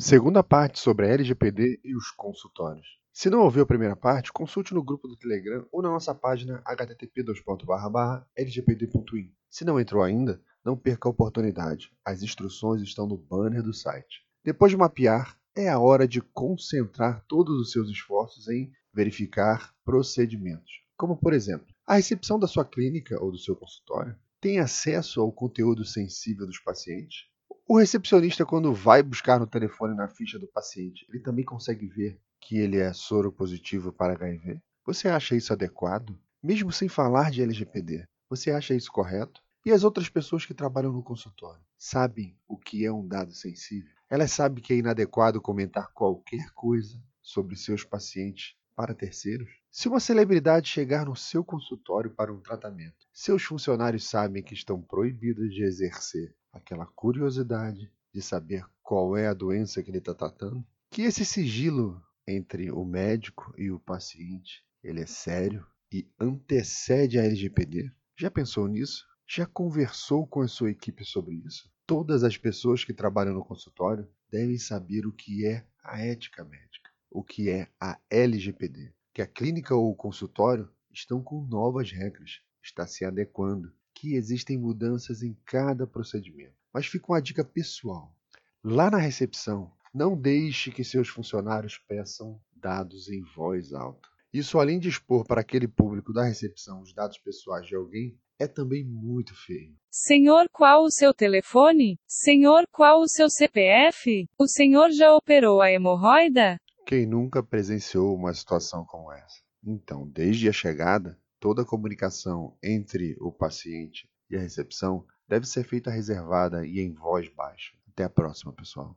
Segunda parte sobre a LGPD e os consultórios. Se não ouviu a primeira parte, consulte no grupo do Telegram ou na nossa página http://lgpd.in. Se não entrou ainda, não perca a oportunidade. As instruções estão no banner do site. Depois de mapear, é a hora de concentrar todos os seus esforços em verificar procedimentos. Como, por exemplo, a recepção da sua clínica ou do seu consultório tem acesso ao conteúdo sensível dos pacientes? O recepcionista, quando vai buscar no telefone na ficha do paciente, ele também consegue ver que ele é soro positivo para HIV? Você acha isso adequado? Mesmo sem falar de LGPD, você acha isso correto? E as outras pessoas que trabalham no consultório sabem o que é um dado sensível? Elas sabem que é inadequado comentar qualquer coisa sobre seus pacientes para terceiros? Se uma celebridade chegar no seu consultório para um tratamento, seus funcionários sabem que estão proibidos de exercer aquela curiosidade de saber qual é a doença que ele está tratando, que esse sigilo entre o médico e o paciente ele é sério e antecede a LGPD. Já pensou nisso? Já conversou com a sua equipe sobre isso? Todas as pessoas que trabalham no consultório devem saber o que é a ética médica, o que é a LGPD, que a clínica ou o consultório estão com novas regras, está se adequando, que existem mudanças em cada procedimento. Mas fica uma dica pessoal. Lá na recepção, não deixe que seus funcionários peçam dados em voz alta. Isso, além de expor para aquele público da recepção os dados pessoais de alguém, é também muito feio. Senhor, qual o seu telefone? Senhor, qual o seu CPF? O senhor já operou a hemorroida? Quem nunca presenciou uma situação como essa? Então, desde a chegada, Toda a comunicação entre o paciente e a recepção deve ser feita reservada e em voz baixa. Até a próxima, pessoal.